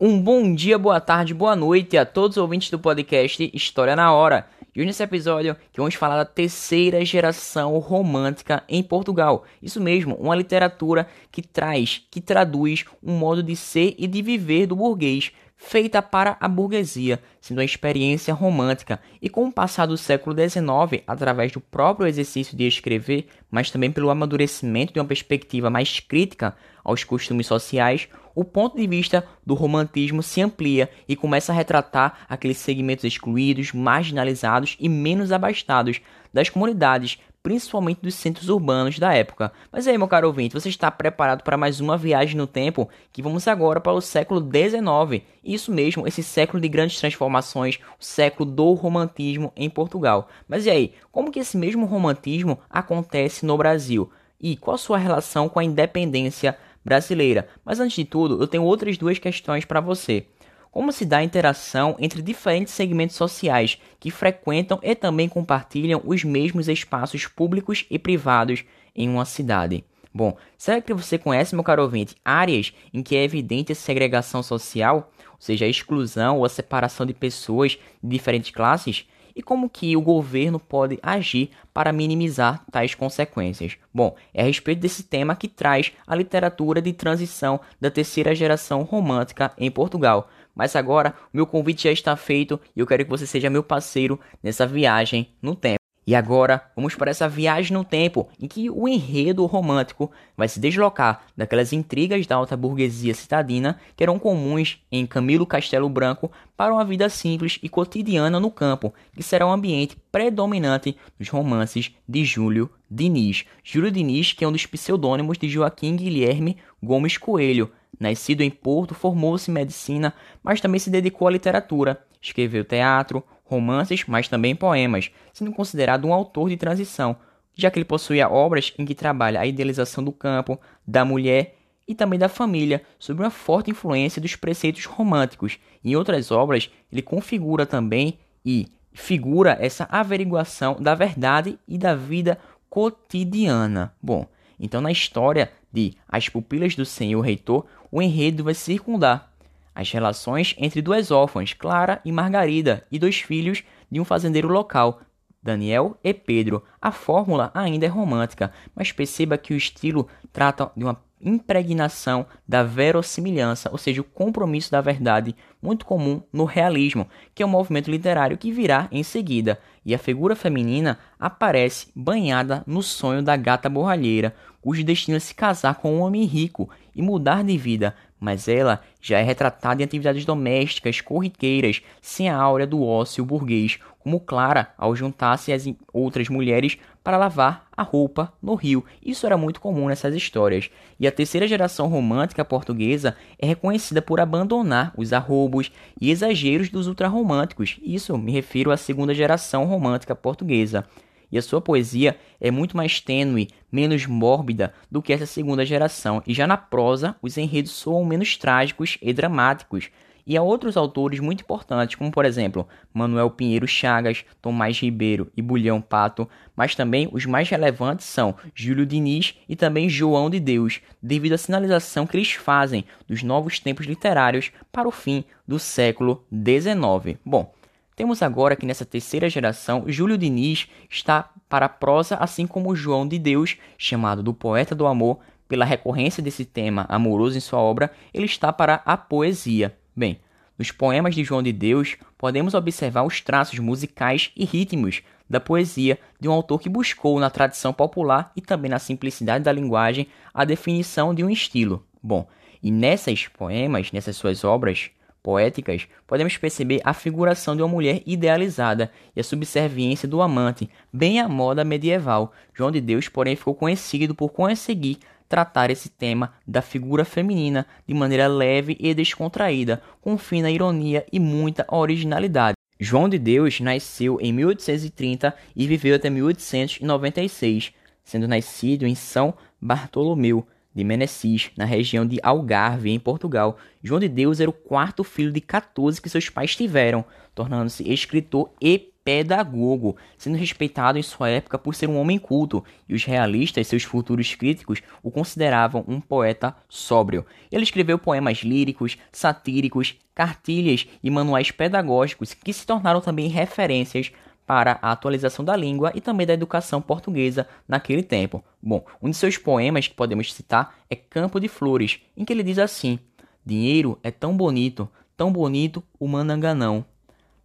Um bom dia, boa tarde, boa noite a todos os ouvintes do podcast História na Hora. E hoje nesse episódio que vamos falar da terceira geração romântica em Portugal. Isso mesmo, uma literatura que traz, que traduz um modo de ser e de viver do burguês, feita para a burguesia, sendo uma experiência romântica, e com o passar do século XIX, através do próprio exercício de escrever, mas também pelo amadurecimento de uma perspectiva mais crítica aos costumes sociais, o ponto de vista do romantismo se amplia e começa a retratar aqueles segmentos excluídos, marginalizados e menos abastados das comunidades principalmente dos centros urbanos da época. Mas aí, meu caro ouvinte, você está preparado para mais uma viagem no tempo? Que vamos agora para o século XIX. Isso mesmo, esse século de grandes transformações, o século do romantismo em Portugal. Mas e aí, como que esse mesmo romantismo acontece no Brasil? E qual a sua relação com a independência brasileira? Mas antes de tudo, eu tenho outras duas questões para você. Como se dá a interação entre diferentes segmentos sociais que frequentam e também compartilham os mesmos espaços públicos e privados em uma cidade? Bom, será que você conhece, meu caro ouvinte, áreas em que é evidente a segregação social, ou seja, a exclusão ou a separação de pessoas de diferentes classes? E como que o governo pode agir para minimizar tais consequências? Bom, é a respeito desse tema que traz a literatura de transição da terceira geração romântica em Portugal. Mas agora, o meu convite já está feito e eu quero que você seja meu parceiro nessa viagem no tempo. E agora, vamos para essa viagem no tempo em que o enredo romântico vai se deslocar daquelas intrigas da alta burguesia citadina que eram comuns em Camilo Castelo Branco para uma vida simples e cotidiana no campo, que será o um ambiente predominante dos romances de Júlio Diniz. Júlio Diniz, que é um dos pseudônimos de Joaquim Guilherme Gomes Coelho, Nascido em Porto, formou-se em medicina, mas também se dedicou à literatura. Escreveu teatro, romances, mas também poemas, sendo considerado um autor de transição, já que ele possuía obras em que trabalha a idealização do campo, da mulher e também da família, sob uma forte influência dos preceitos românticos. Em outras obras, ele configura também e figura essa averiguação da verdade e da vida cotidiana. Bom, então na história de As Pupilas do Senhor Reitor, o enredo vai circundar as relações entre duas órfãs, Clara e Margarida, e dois filhos de um fazendeiro local, Daniel e Pedro. A fórmula ainda é romântica, mas perceba que o estilo trata de uma impregnação da verossimilhança, ou seja, o compromisso da verdade, muito comum no realismo, que é um movimento literário que virá em seguida, e a figura feminina aparece banhada no sonho da gata borralheira, cujo destino é se casar com um homem rico e mudar de vida, mas ela já é retratada em atividades domésticas corriqueiras, sem a áurea do ócio burguês, como Clara ao juntar-se às outras mulheres para lavar a roupa no rio. Isso era muito comum nessas histórias. E a terceira geração romântica portuguesa é reconhecida por abandonar os arrobos e exageros dos ultrarromânticos. Isso me refiro à segunda geração romântica portuguesa e a sua poesia é muito mais tênue, menos mórbida do que essa segunda geração, e já na prosa os enredos soam menos trágicos e dramáticos. E há outros autores muito importantes, como por exemplo Manuel Pinheiro Chagas, Tomás Ribeiro e Bulhão Pato, mas também os mais relevantes são Júlio Diniz e também João de Deus, devido à sinalização que eles fazem dos novos tempos literários para o fim do século XIX. Bom, temos agora que nessa terceira geração, Júlio Diniz está para a prosa, assim como João de Deus, chamado do poeta do amor, pela recorrência desse tema amoroso em sua obra, ele está para a poesia. Bem, nos poemas de João de Deus, podemos observar os traços musicais e ritmos da poesia de um autor que buscou na tradição popular e também na simplicidade da linguagem a definição de um estilo. Bom, e nessas poemas, nessas suas obras, poéticas, podemos perceber a figuração de uma mulher idealizada e a subserviência do amante, bem à moda medieval. João de Deus, porém, ficou conhecido por conseguir tratar esse tema da figura feminina de maneira leve e descontraída, com fina ironia e muita originalidade. João de Deus nasceu em 1830 e viveu até 1896, sendo nascido em São Bartolomeu, de Menecis, na região de Algarve, em Portugal. João de Deus era o quarto filho de 14 que seus pais tiveram, tornando-se escritor e pedagogo, sendo respeitado em sua época por ser um homem culto, e os realistas, seus futuros críticos, o consideravam um poeta sóbrio. Ele escreveu poemas líricos, satíricos, cartilhas e manuais pedagógicos que se tornaram também referências para a atualização da língua e também da educação portuguesa naquele tempo. Bom, um de seus poemas que podemos citar é Campo de Flores, em que ele diz assim: Dinheiro é tão bonito, tão bonito o mananganão.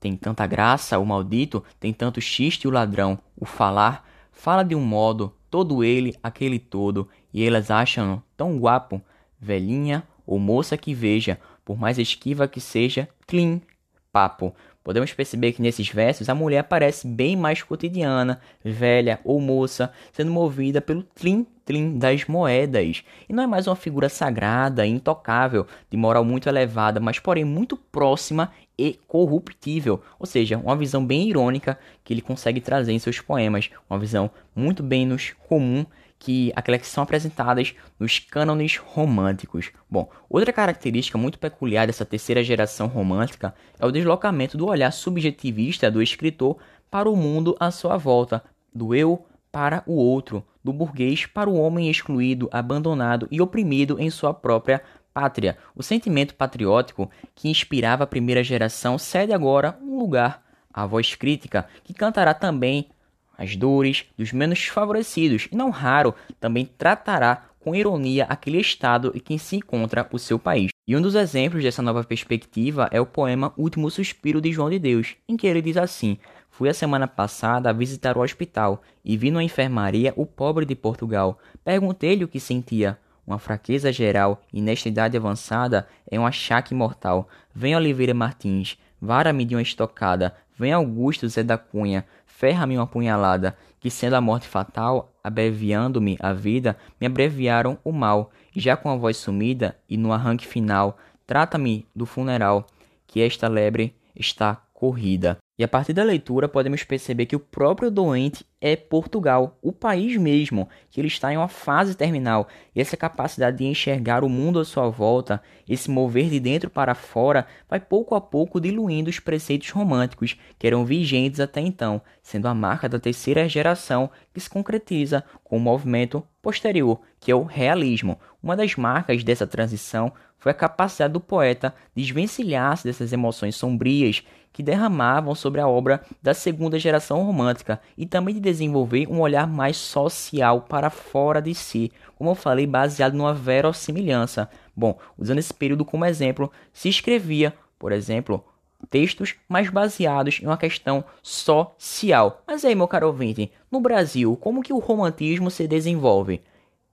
Tem tanta graça o maldito, tem tanto xiste o ladrão. O falar fala de um modo, todo ele, aquele todo, e elas acham-no tão guapo, velhinha ou moça que veja, por mais esquiva que seja, clean, papo. Podemos perceber que nesses versos a mulher aparece bem mais cotidiana, velha ou moça, sendo movida pelo tlim-tlim das moedas. E não é mais uma figura sagrada, intocável, de moral muito elevada, mas porém muito próxima e corruptível. Ou seja, uma visão bem irônica que ele consegue trazer em seus poemas. Uma visão muito bem nos comum que aquelas que são apresentadas nos cânones românticos. Bom, outra característica muito peculiar dessa terceira geração romântica é o deslocamento do olhar subjetivista do escritor para o mundo à sua volta, do eu para o outro, do burguês para o homem excluído, abandonado e oprimido em sua própria pátria. O sentimento patriótico que inspirava a primeira geração cede agora um lugar à voz crítica, que cantará também as dores dos menos favorecidos e, não raro, também tratará com ironia aquele estado em que se encontra o seu país. E um dos exemplos dessa nova perspectiva é o poema Último Suspiro de João de Deus, em que ele diz assim: Fui a semana passada a visitar o hospital e vi na enfermaria o pobre de Portugal. Perguntei-lhe o que sentia. Uma fraqueza geral e nesta idade avançada é um achaque mortal. Vem Oliveira Martins, vara-me de uma estocada. Vem Augusto Zé da Cunha, ferra-me uma punhalada, que sendo a morte fatal, abreviando-me a vida, me abreviaram o mal, já com a voz sumida e no arranque final, trata-me do funeral, que esta lebre está corrida. E a partir da leitura podemos perceber que o próprio doente é Portugal, o país mesmo, que ele está em uma fase terminal. E essa capacidade de enxergar o mundo à sua volta, esse mover de dentro para fora, vai pouco a pouco diluindo os preceitos românticos que eram vigentes até então, sendo a marca da terceira geração que se concretiza com o movimento posterior, que é o realismo. Uma das marcas dessa transição foi a capacidade do poeta desvencilhar-se dessas emoções sombrias que derramavam sobre a obra da segunda geração romântica e também de desenvolver um olhar mais social para fora de si, como eu falei, baseado numa verossimilhança. Bom, usando esse período como exemplo, se escrevia, por exemplo, textos mais baseados em uma questão social. Mas aí, meu caro ouvinte, no Brasil, como que o romantismo se desenvolve?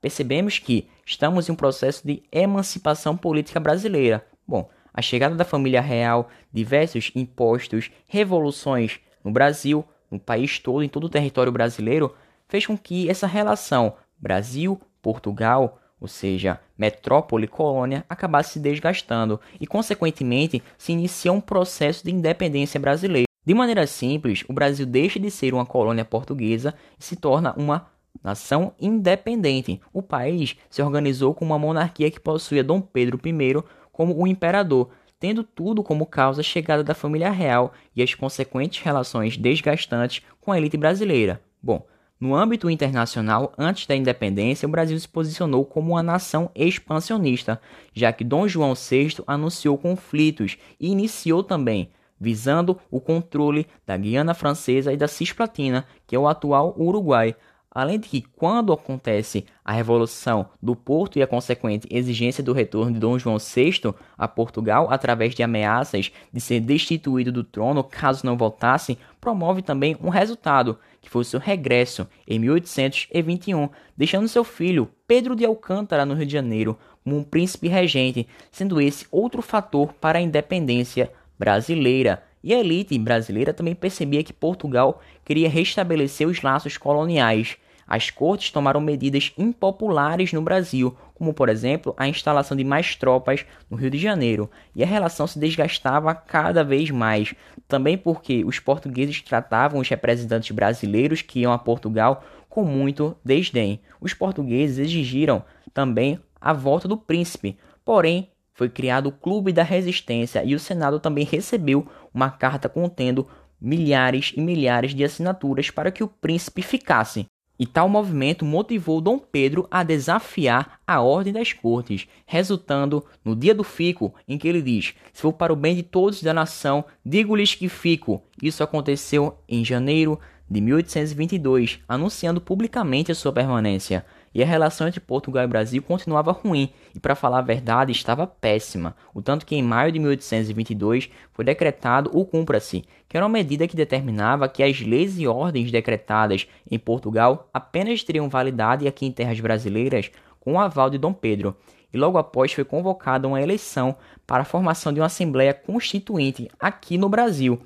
Percebemos que estamos em um processo de emancipação política brasileira. Bom, a chegada da família real, diversos impostos, revoluções no Brasil, no país todo, em todo o território brasileiro, fez com que essa relação Brasil-Portugal, ou seja, metrópole-colônia, acabasse se desgastando e, consequentemente, se inicia um processo de independência brasileira. De maneira simples, o Brasil deixa de ser uma colônia portuguesa e se torna uma nação independente. O país se organizou como uma monarquia que possuía Dom Pedro I como o imperador, tendo tudo como causa a chegada da família real e as consequentes relações desgastantes com a elite brasileira. Bom, no âmbito internacional, antes da independência, o Brasil se posicionou como uma nação expansionista, já que Dom João VI anunciou conflitos e iniciou também, visando o controle da Guiana Francesa e da Cisplatina, que é o atual Uruguai, Além de que, quando acontece a Revolução do Porto e a consequente exigência do retorno de Dom João VI a Portugal através de ameaças de ser destituído do trono caso não voltasse, promove também um resultado, que foi o seu regresso em 1821, deixando seu filho, Pedro de Alcântara, no Rio de Janeiro, como um príncipe regente, sendo esse outro fator para a independência brasileira. E a elite brasileira também percebia que Portugal queria restabelecer os laços coloniais as cortes tomaram medidas impopulares no Brasil, como por exemplo a instalação de mais tropas no Rio de Janeiro, e a relação se desgastava cada vez mais, também porque os portugueses tratavam os representantes brasileiros que iam a Portugal com muito desdém. Os portugueses exigiram também a volta do príncipe. Porém, foi criado o Clube da Resistência e o Senado também recebeu uma carta contendo milhares e milhares de assinaturas para que o príncipe ficasse. E tal movimento motivou Dom Pedro a desafiar a ordem das cortes, resultando no dia do fico, em que ele diz: Se for para o bem de todos da nação, digo-lhes que fico. Isso aconteceu em janeiro de 1822, anunciando publicamente a sua permanência e a relação entre Portugal e Brasil continuava ruim e, para falar a verdade, estava péssima, o tanto que em maio de 1822 foi decretado o Cumpra-se, que era uma medida que determinava que as leis e ordens decretadas em Portugal apenas teriam validade aqui em terras brasileiras com o aval de Dom Pedro, e logo após foi convocada uma eleição para a formação de uma Assembleia Constituinte aqui no Brasil.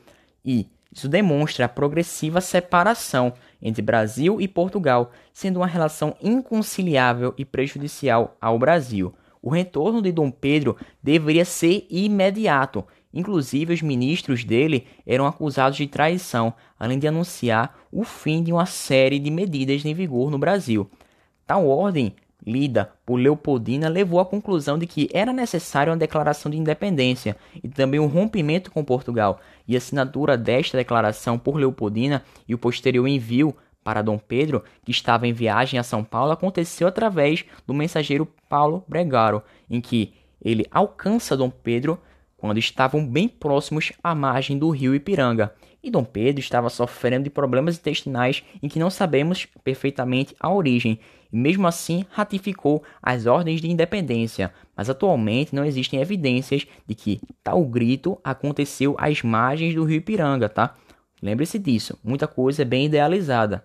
E isso demonstra a progressiva separação entre Brasil e Portugal, sendo uma relação inconciliável e prejudicial ao Brasil. O retorno de Dom Pedro deveria ser imediato. Inclusive, os ministros dele eram acusados de traição, além de anunciar o fim de uma série de medidas em vigor no Brasil. Tal ordem lida por Leopoldina levou à conclusão de que era necessária uma declaração de independência e também um rompimento com Portugal, e assinatura desta declaração por Leopoldina e o posterior envio para Dom Pedro, que estava em viagem a São Paulo, aconteceu através do mensageiro Paulo Bregaro, em que ele alcança Dom Pedro quando estavam bem próximos à margem do rio Ipiranga. E Dom Pedro estava sofrendo de problemas intestinais em que não sabemos perfeitamente a origem, e mesmo assim ratificou as ordens de independência, mas atualmente não existem evidências de que tal grito aconteceu às margens do rio Ipiranga, tá? Lembre-se disso, muita coisa é bem idealizada.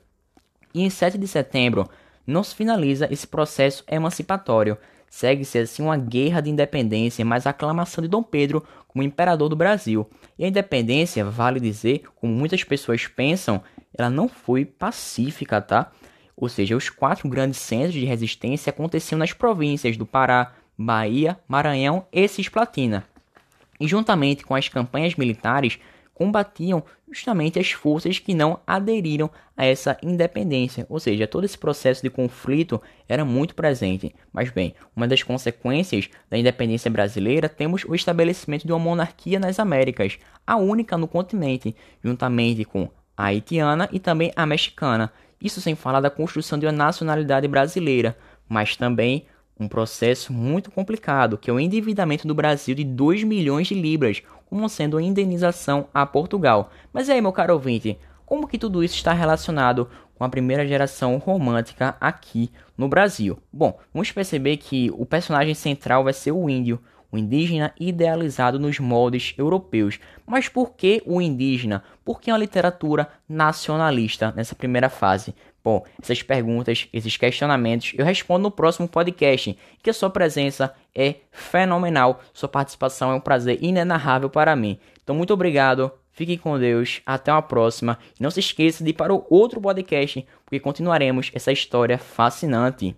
E em 7 de setembro não se finaliza esse processo emancipatório. Segue-se assim uma guerra de independência, mas a aclamação de Dom Pedro como imperador do Brasil. E a independência, vale dizer, como muitas pessoas pensam, ela não foi pacífica, tá? Ou seja, os quatro grandes centros de resistência aconteciam nas províncias do Pará, Bahia, Maranhão e Cisplatina. E juntamente com as campanhas militares, combatiam justamente as forças que não aderiram a essa independência, ou seja, todo esse processo de conflito era muito presente. Mas bem, uma das consequências da independência brasileira temos o estabelecimento de uma monarquia nas Américas, a única no continente, juntamente com a haitiana e também a mexicana. Isso sem falar da construção de uma nacionalidade brasileira, mas também um processo muito complicado, que é o endividamento do Brasil de 2 milhões de libras, como sendo uma indenização a Portugal. Mas aí, meu caro ouvinte, como que tudo isso está relacionado com a primeira geração romântica aqui no Brasil? Bom, vamos perceber que o personagem central vai ser o índio, o indígena idealizado nos moldes europeus. Mas por que o indígena? Por que uma literatura nacionalista nessa primeira fase? Bom, essas perguntas, esses questionamentos eu respondo no próximo podcast, que a sua presença é fenomenal, sua participação é um prazer inenarrável para mim. Então, muito obrigado, fique com Deus, até uma próxima. Não se esqueça de ir para o outro podcast, porque continuaremos essa história fascinante.